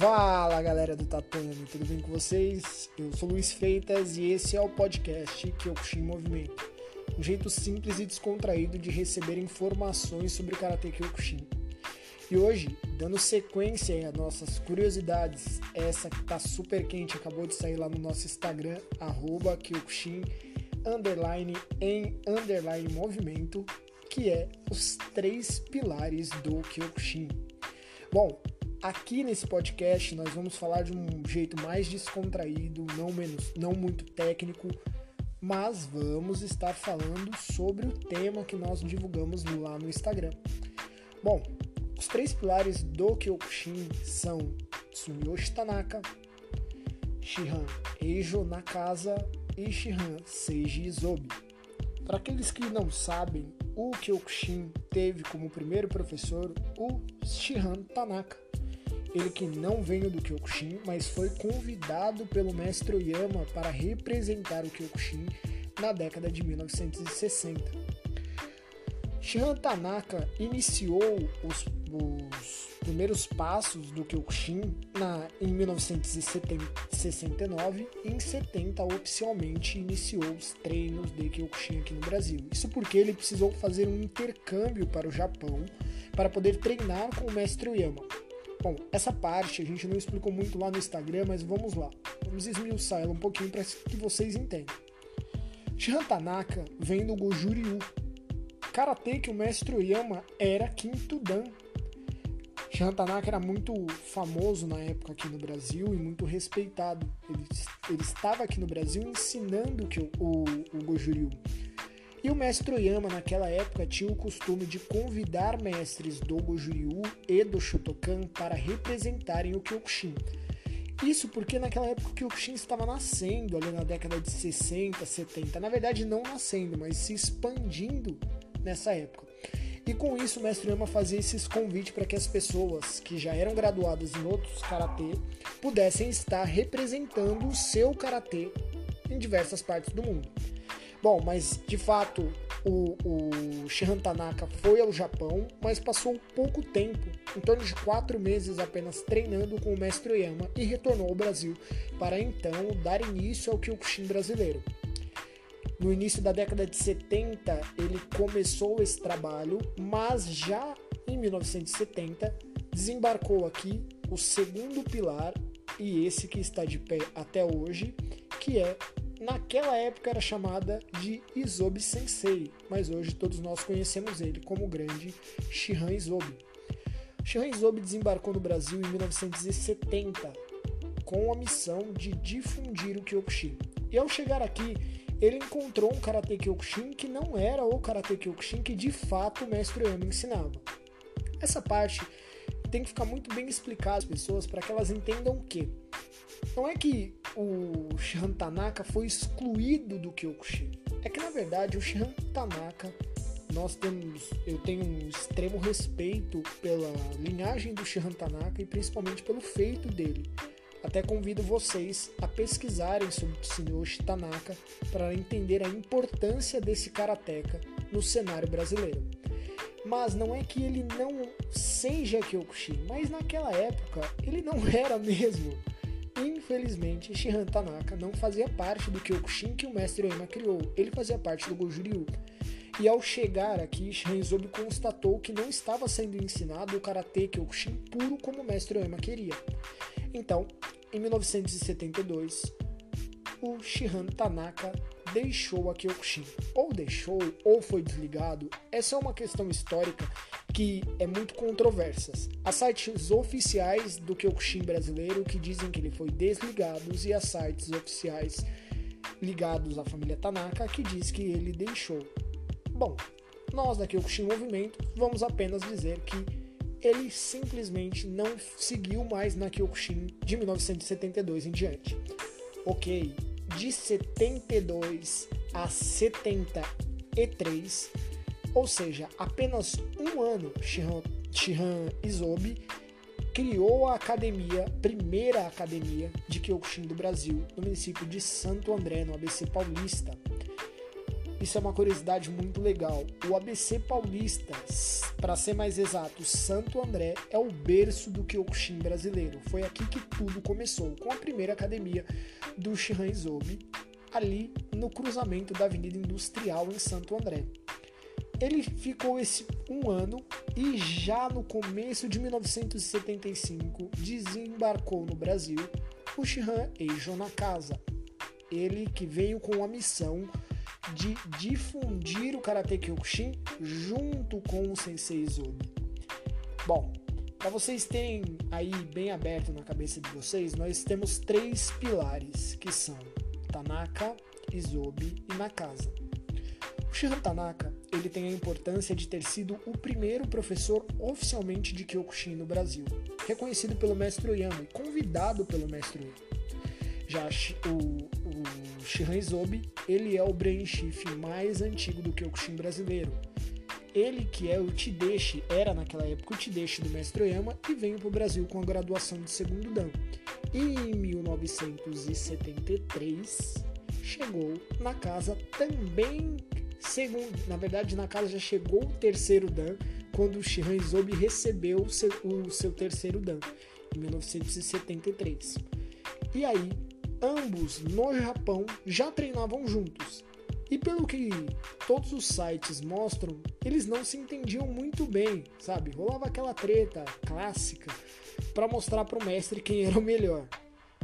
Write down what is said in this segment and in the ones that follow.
Fala galera do Tatame, tudo bem com vocês? Eu sou Luiz Freitas e esse é o podcast Kyokushin Movimento. Um jeito simples e descontraído de receber informações sobre Karate Kyokushin. E hoje, dando sequência às nossas curiosidades, essa que tá super quente, acabou de sair lá no nosso Instagram, arroba Kyokushin, underline em underline movimento, que é os três pilares do Kyokushin. Bom, Aqui nesse podcast nós vamos falar de um jeito mais descontraído, não menos, não muito técnico, mas vamos estar falando sobre o tema que nós divulgamos lá no Instagram. Bom, os três pilares do Kyokushin são Tsuyoshi Tanaka, Shihan Eijo Nakasa e Shihan Seiji Izobi. Para aqueles que não sabem, o Kyokushin teve como primeiro professor o Shihan Tanaka ele que não veio do Kyokushin, mas foi convidado pelo mestre Oyama para representar o Kyokushin na década de 1960. Shihan Tanaka iniciou os, os primeiros passos do Kyokushin na, em 1969 e em 70 oficialmente iniciou os treinos de Kyokushin aqui no Brasil. Isso porque ele precisou fazer um intercâmbio para o Japão para poder treinar com o mestre Oyama. Bom, essa parte a gente não explicou muito lá no Instagram, mas vamos lá. Vamos esmiuçar ela um pouquinho para que vocês entendam. Shihan Tanaka vem do Gojuriu, karatê que o mestre Oyama era quinto dan. Shihan Tanaka era muito famoso na época aqui no Brasil e muito respeitado. Ele, ele estava aqui no Brasil ensinando que o, o, o. E o mestre Oyama, naquela época, tinha o costume de convidar mestres do Goju-Ryu e do Shotokan para representarem o Kyokushin. Isso porque naquela época o Kyokushin estava nascendo, ali na década de 60, 70. Na verdade, não nascendo, mas se expandindo nessa época. E com isso, o mestre Oyama fazia esses convites para que as pessoas que já eram graduadas em outros karatê pudessem estar representando o seu karatê em diversas partes do mundo. Bom, mas de fato o, o Shihan Tanaka foi ao Japão, mas passou pouco tempo, em torno de quatro meses apenas treinando com o mestre Oyama e retornou ao Brasil para então dar início ao Kyokushin brasileiro. No início da década de 70 ele começou esse trabalho, mas já em 1970 desembarcou aqui o segundo pilar e esse que está de pé até hoje, que é naquela época era chamada de Isobe Sensei, mas hoje todos nós conhecemos ele como o grande Shihan Isobe. Shihan Isobe desembarcou no Brasil em 1970 com a missão de difundir o Kyokushin. E ao chegar aqui, ele encontrou um Karate Kyokushin que não era o Karate Kyokushin que de fato o mestre Yama ensinava. Essa parte tem que ficar muito bem explicada às pessoas para que elas entendam que não é que o Shihan Tanaka foi excluído do Kyokushin. É que na verdade o Shihan Tanaka nós temos, eu tenho um extremo respeito pela linhagem do Shihan Tanaka e principalmente pelo feito dele. Até convido vocês a pesquisarem sobre o Tsuyoshi Tanaka para entender a importância desse karateka no cenário brasileiro. Mas não é que ele não seja Kyokushin, mas naquela época ele não era mesmo. Infelizmente, Shihan Tanaka não fazia parte do Kyokushin que o mestre Oima criou, ele fazia parte do Goju-Ryu. E ao chegar aqui, Shinzobi constatou que não estava sendo ensinado o Karate Kyokushin puro como o mestre Oima queria. Então, em 1972, o Shihan Tanaka deixou a Kyokushin. Ou deixou, ou foi desligado. Essa é uma questão histórica que é muito controversa. Há sites oficiais do Kyokushin brasileiro que dizem que ele foi desligado e há sites oficiais ligados à família Tanaka que diz que ele deixou. Bom, nós da Kyokushin Movimento vamos apenas dizer que ele simplesmente não seguiu mais na Kyokushin de 1972 em diante. Ok, de 72 a 73, ou seja, apenas um ano, Shihan, Izobi criou a academia, primeira academia de Kyokushin do Brasil, no município de Santo André, no ABC Paulista. isso é uma curiosidade muito legal. O ABC Paulista, para ser mais exato, Santo André, é o berço do Kyokushin brasileiro. Foi aqui que tudo começou, com a primeira academia do Shihan Izobi, ali no cruzamento da Avenida Industrial em Santo André. Ele ficou esse um ano e já no começo de 1975 desembarcou no Brasil o Shihan Eijo Nakasa. Ele que veio com a missão de difundir o Karate Kyokushin junto com o Sensei Isobe. Bom, para vocês terem aí bem aberto na cabeça de vocês, nós temos três pilares que são Tanaka, Isobe e Nakasa. O Shihan Tanaka ele tem a importância de ter sido o primeiro professor oficialmente de Kyokushin no Brasil, reconhecido pelo mestre Oyama e convidado pelo mestre Oyama. Já o, o Shihan Izobi, ele é o Brain mais antigo do Kyokushin brasileiro. Ele que é o Tideshi, era naquela época o Tideshi do mestre Oyama e veio para o Brasil com a graduação de segundo dan. E em 1973 chegou na casa também segundo, na verdade na casa já chegou o terceiro dan quando o Shihan Izobi recebeu o seu, o seu terceiro dan em 1973. E aí ambos no Japão já treinavam juntos. E pelo que todos os sites mostram, eles não se entendiam muito bem, sabe? Rolava aquela treta clássica para mostrar para o mestre quem era o melhor.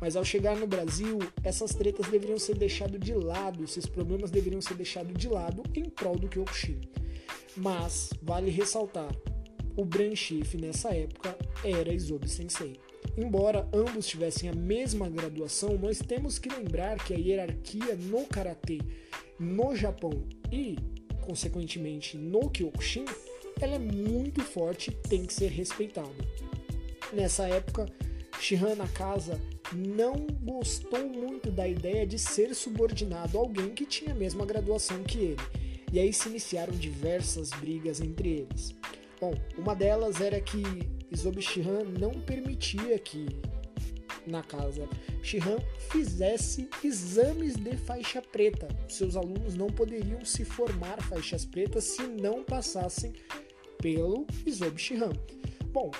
Mas ao chegar no Brasil, essas tretas deveriam ser deixadas de lado, esses problemas deveriam ser deixados de lado em prol do Kyokushin. Mas vale ressaltar, o Branchief nessa época era Isobe Sensei. Embora ambos tivessem a mesma graduação, nós temos que lembrar que a hierarquia no karatê no Japão e, consequentemente, no Kyokushin, ela é muito forte e tem que ser respeitada. Nessa época, Shihan Nakasa não gostou muito da ideia de ser subordinado a alguém que tinha a mesma graduação que ele, e aí se iniciaram diversas brigas entre eles. Bom, uma delas era que Isobe não permitia que na casa Shihan fizesse exames de faixa preta. Seus alunos não poderiam se formar faixas pretas se não passassem pelo Isobe. Bom,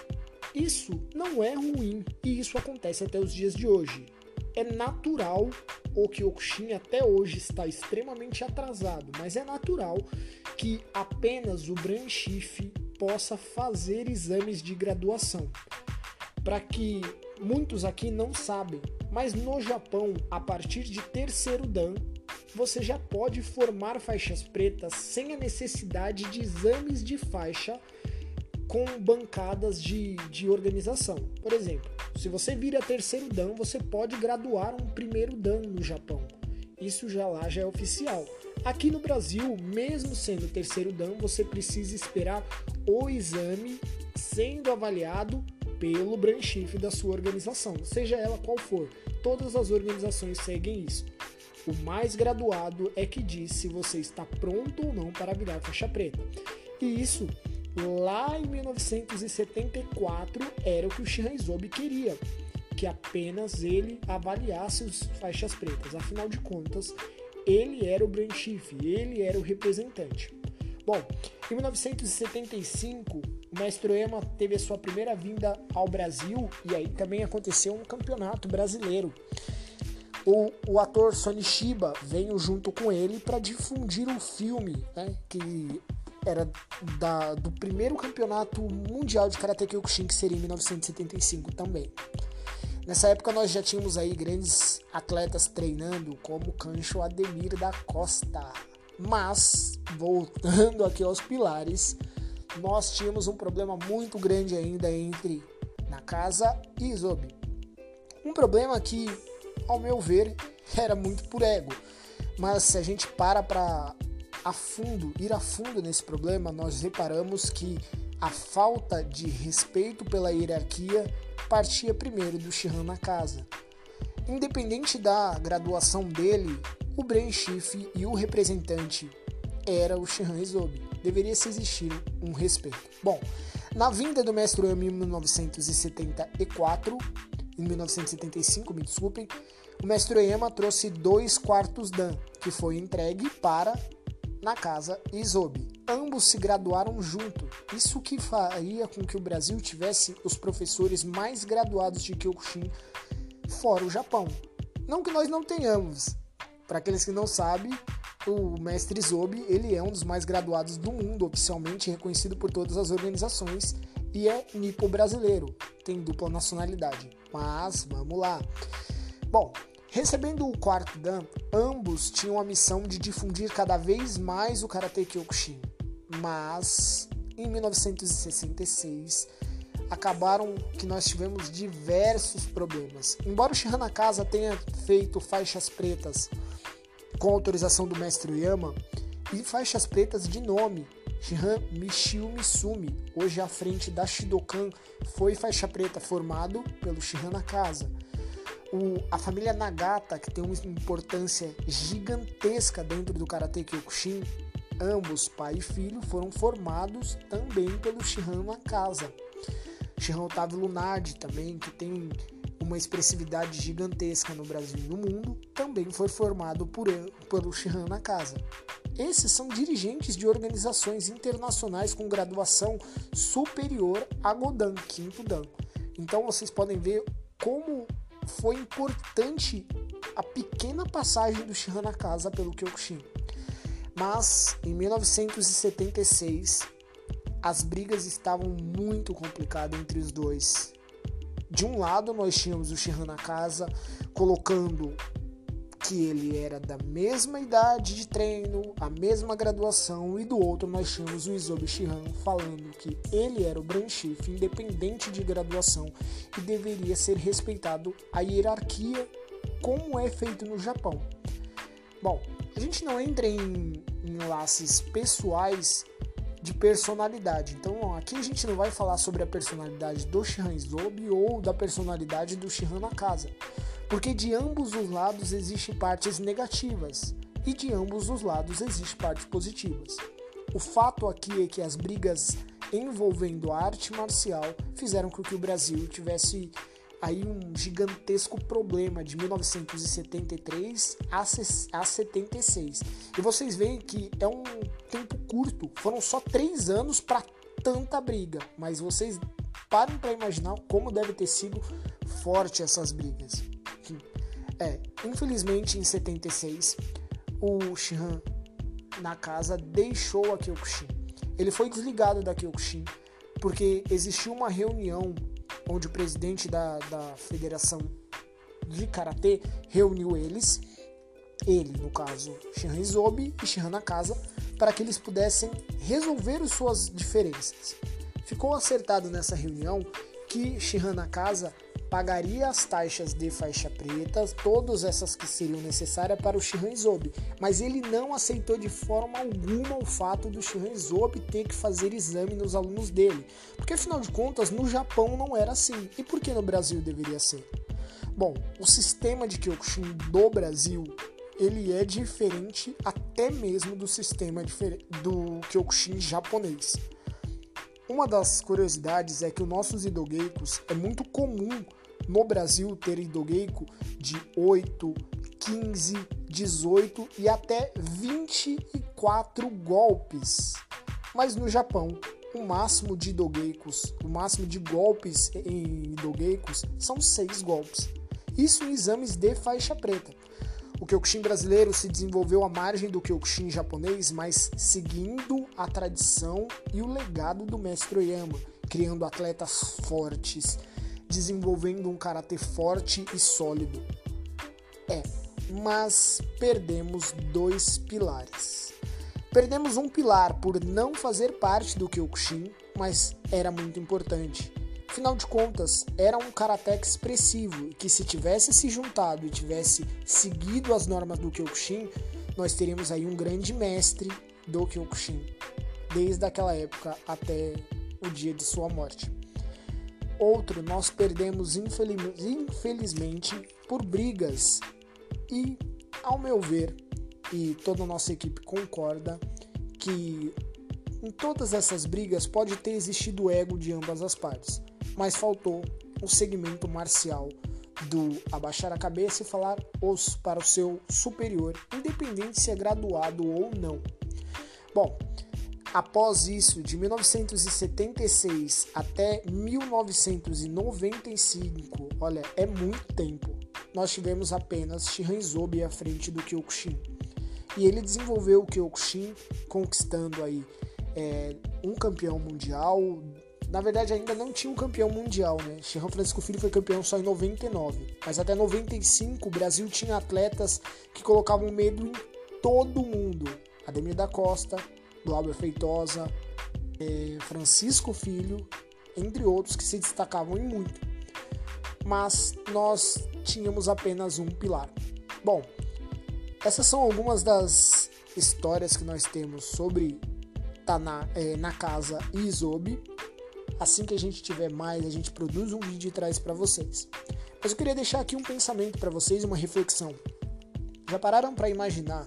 isso não é ruim e isso acontece até os dias de hoje. É natural o Kyokushin até hoje está extremamente atrasado, mas é natural que apenas o Branchief possa fazer exames de graduação. Para que muitos aqui não sabem, mas no Japão, a partir de terceiro dan, você já pode formar faixas pretas sem a necessidade de exames de faixa com bancadas de, de organização. Por exemplo, se você vira terceiro dan, você pode graduar um primeiro dan no Japão. Isso já lá já é oficial. Aqui no Brasil, mesmo sendo terceiro dan, você precisa esperar o exame sendo avaliado pelo branchife da sua organização, seja ela qual for. Todas as organizações seguem isso. O mais graduado é que diz se você está pronto ou não para virar faixa preta. E isso, lá em 1974, era o que o Shihanzobi queria, que apenas ele avaliasse os faixas pretas. Afinal de contas, ele era o Brand Chief, ele era o representante. Bom, em 1975, o Mestre Ema teve a sua primeira vinda ao Brasil e aí também aconteceu um campeonato brasileiro. O, o ator Sony Shiba veio junto com ele para difundir um filme né, que era da, do primeiro campeonato mundial de Karate Kyokushin, que seria em 1975 também. Nessa época nós já tínhamos aí grandes atletas treinando, como Cancho Ademir da Costa. Mas, voltando aqui aos pilares, nós tínhamos um problema muito grande ainda entre Nakasa e Isobe. Um problema que, ao meu ver, era muito por ego. Mas se a gente para para a fundo, ir a fundo nesse problema, nós reparamos que a falta de respeito pela hierarquia partia primeiro do Shihan na casa. Independente da graduação dele, o Brain Chief e o representante era o Shihan Izobe. Deveria se existir um respeito. Bom, na vinda do Mestre Omi em 1974, em 1975, me desculpem, o Mestre Oyama trouxe dois quartos Dan, que foi entregue para Nakasa e Isobe. Ambos se graduaram junto. Isso que faria com que o Brasil tivesse os professores mais graduados de Kyokushin fora o Japão. Não que nós não tenhamos. Para aqueles que não sabem, o mestre Isobe, ele é um dos mais graduados do mundo, oficialmente reconhecido por todas as organizações e é nipo brasileiro, tem dupla nacionalidade. Mas vamos lá. Bom, recebendo o quarto dan, ambos tinham a missão de difundir cada vez mais o Karate Kyokushin. Mas em 1966 acabaram que nós tivemos diversos problemas. Embora o Shihanakasa tenha feito faixas pretas com autorização do mestre Yama e faixas pretas de nome Shihan Michio Misumi, hoje à frente da Shidokan, foi faixa preta formado pelo Shihan Nakasa. O, a família Nagata, que tem uma importância gigantesca dentro do Karate Kyokushin, ambos, pai e filho, foram formados também pelo Shihan Nakasa. Shihan Otávio Lunardi também, que tem uma expressividade gigantesca no Brasil e no mundo, também foi formado por, pelo Shihan Nakasa. Esses são dirigentes de organizações internacionais com graduação superior a Godan, quinto Dan. Então vocês podem ver como foi importante a pequena passagem do Shihan casa pelo Kyokushin. Mas em 1976 as brigas estavam muito complicadas entre os dois. De um lado nós tínhamos o Shihan casa colocando que ele era da mesma idade de treino, a mesma graduação, e do outro nós tínhamos o Isobe Shihan falando que ele era o branchife, independente de graduação, e deveria ser respeitado a hierarquia como é feito no Japão. Bom, a gente não entra em enlaces pessoais de personalidade. Então aqui a gente não vai falar sobre a personalidade do Shihan Isobe ou da personalidade do Shihan Nakasa porque de ambos os lados existem partes negativas e de ambos os lados existem partes positivas. O fato aqui é que as brigas envolvendo a arte marcial fizeram com que o Brasil tivesse aí um gigantesco problema de 1973 a 76. E vocês veem que é um tempo curto, foram só três anos para tanta briga, mas vocês parem para imaginar como deve ter sido forte essas brigas. É, infelizmente em 76, o Shihan na casa deixou a Kyokushin. Ele foi desligado da Kyokushin porque existiu uma reunião onde o presidente da, da federação de karatê reuniu eles, ele, no caso, Shihan Izobi e Shihan Nakasa, para que eles pudessem resolver suas diferenças. Ficou acertado nessa reunião que Shihan Nakasa pagaria as taxas de faixa preta, todas essas que seriam necessárias para o Shihan Zobe, mas ele não aceitou de forma alguma o fato do Shihan Zobe ter que fazer exame nos alunos dele, porque afinal de contas no Japão não era assim, e por que no Brasil deveria ser? Bom, o sistema de Kyokushin do Brasil ele é diferente até mesmo do sistema do Kyokushin japonês. Uma das curiosidades é que os nossos idogeikos é muito comum no Brasil ter Idogeiko de 8, 15, 18 e até 24 golpes. Mas no Japão, o máximo de Idogeikos, o máximo de golpes em Idogeikos são 6 golpes. Isso em exames de faixa preta. O Kyokushin brasileiro se desenvolveu à margem do Kyokushin japonês, mas seguindo a tradição e o legado do mestre Oyama, criando atletas fortes, desenvolvendo um caráter forte e sólido. É, mas perdemos dois pilares. Perdemos um pilar por não fazer parte do Kyokushin, mas era muito importante. Afinal de contas, era um karateka expressivo e que se tivesse se juntado e tivesse seguido as normas do Kyokushin, nós teríamos aí um grande mestre do Kyokushin, desde aquela época até o dia de sua morte. Outro nós perdemos infelizmente por brigas. E, ao meu ver, e toda a nossa equipe concorda, que em todas essas brigas pode ter existido ego de ambas as partes, mas faltou o segmento marcial do abaixar a cabeça e falar os para o seu superior, independente se é graduado ou não. Bom, após isso, de 1976 até 1995, olha, é muito tempo, nós tivemos apenas Shihan Zobi à frente do Kyokushin. E ele desenvolveu o Kyokushin, conquistando aí é, um campeão mundial, na verdade, ainda não tinha um campeão mundial, né? Chiran Francisco Filho foi campeão só em 99. Mas até 95 o Brasil tinha atletas que colocavam medo em todo mundo. Ademir da Costa, Glauber Feitosa, eh, Francisco Filho, entre outros que se destacavam em muito. Mas nós tínhamos apenas um pilar. Bom, essas são algumas das histórias que nós temos sobre Taná, eh, na casa e Isobe. Assim que a gente tiver mais, a gente produz um vídeo e traz para vocês. Mas eu queria deixar aqui um pensamento para vocês, uma reflexão. Já pararam para imaginar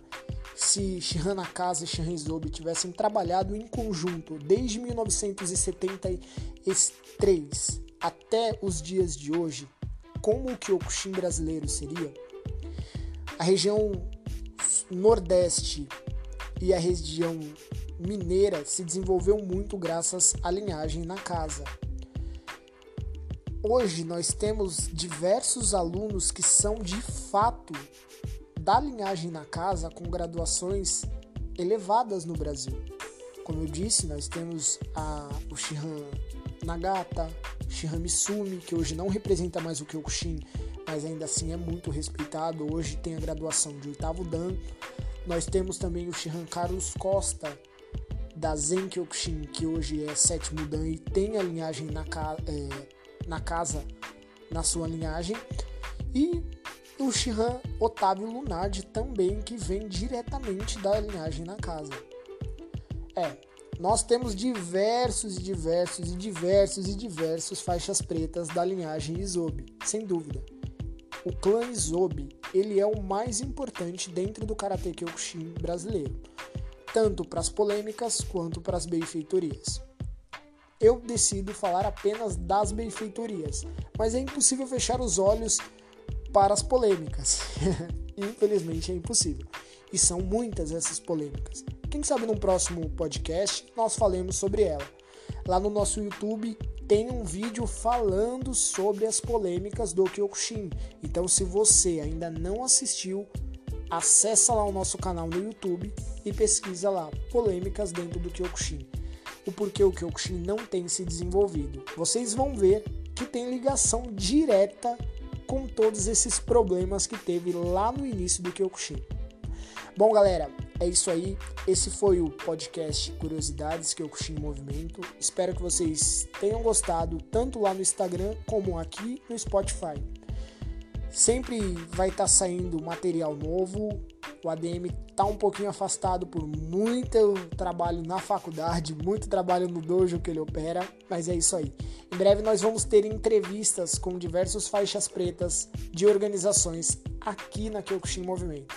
se Shihan Nakasa e Shihan Zobi tivessem trabalhado em conjunto desde 1973 até os dias de hoje, como o Kyokushin brasileiro seria? A região Nordeste e a região mineira se desenvolveu muito graças à linhagem na casa. Hoje nós temos diversos alunos que são de fato da linhagem na casa com graduações elevadas no Brasil. Como eu disse, nós temos a, o Shihan Nagata, Shihan Misumi, que hoje não representa mais o Kyokushin, mas ainda assim é muito respeitado. Hoje tem a graduação de oitavo dan. Nós temos também o Shihan Carlos Costa, da Zen Kyokushin, que hoje é sétimo dan e tem a linhagem na, é, na casa, na sua linhagem. E Shihan Otávio Lunardi também, que vem diretamente da linhagem na casa. É, nós temos diversos e diversos e diversos e diversos faixas pretas da linhagem Isobe, sem dúvida. O clã Isobe, ele é o mais importante dentro do Karate Kyokushin brasileiro tanto para as polêmicas quanto para as benfeitorias. Eu decido falar apenas das benfeitorias, mas é impossível fechar os olhos para as polêmicas. Infelizmente é impossível. E são muitas essas polêmicas. Quem sabe num próximo podcast nós falemos sobre ela. Lá no nosso YouTube tem um vídeo falando sobre as polêmicas do Kyokushin. Então, se você ainda não assistiu, acessa lá o nosso canal no YouTube e pesquisa lá polêmicas dentro do Kyokushin. O porquê o Kyokushin não tem se desenvolvido. Vocês vão ver que tem ligação direta com todos esses problemas que teve lá no início do Kyokushin. Bom, galera, é isso aí. Esse foi o podcast Curiosidades Kyokushin Movimento. Espero que vocês tenham gostado, tanto lá no Instagram como aqui no Spotify. Sempre vai estar tá saindo material novo. O ADM está um pouquinho afastado por muito trabalho na faculdade, muito trabalho no dojo que ele opera, mas é isso aí. Em breve nós vamos ter entrevistas com diversos faixas pretas de organizações aqui na Kyokushin Movimento.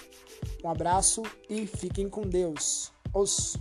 Um abraço e fiquem com Deus. Os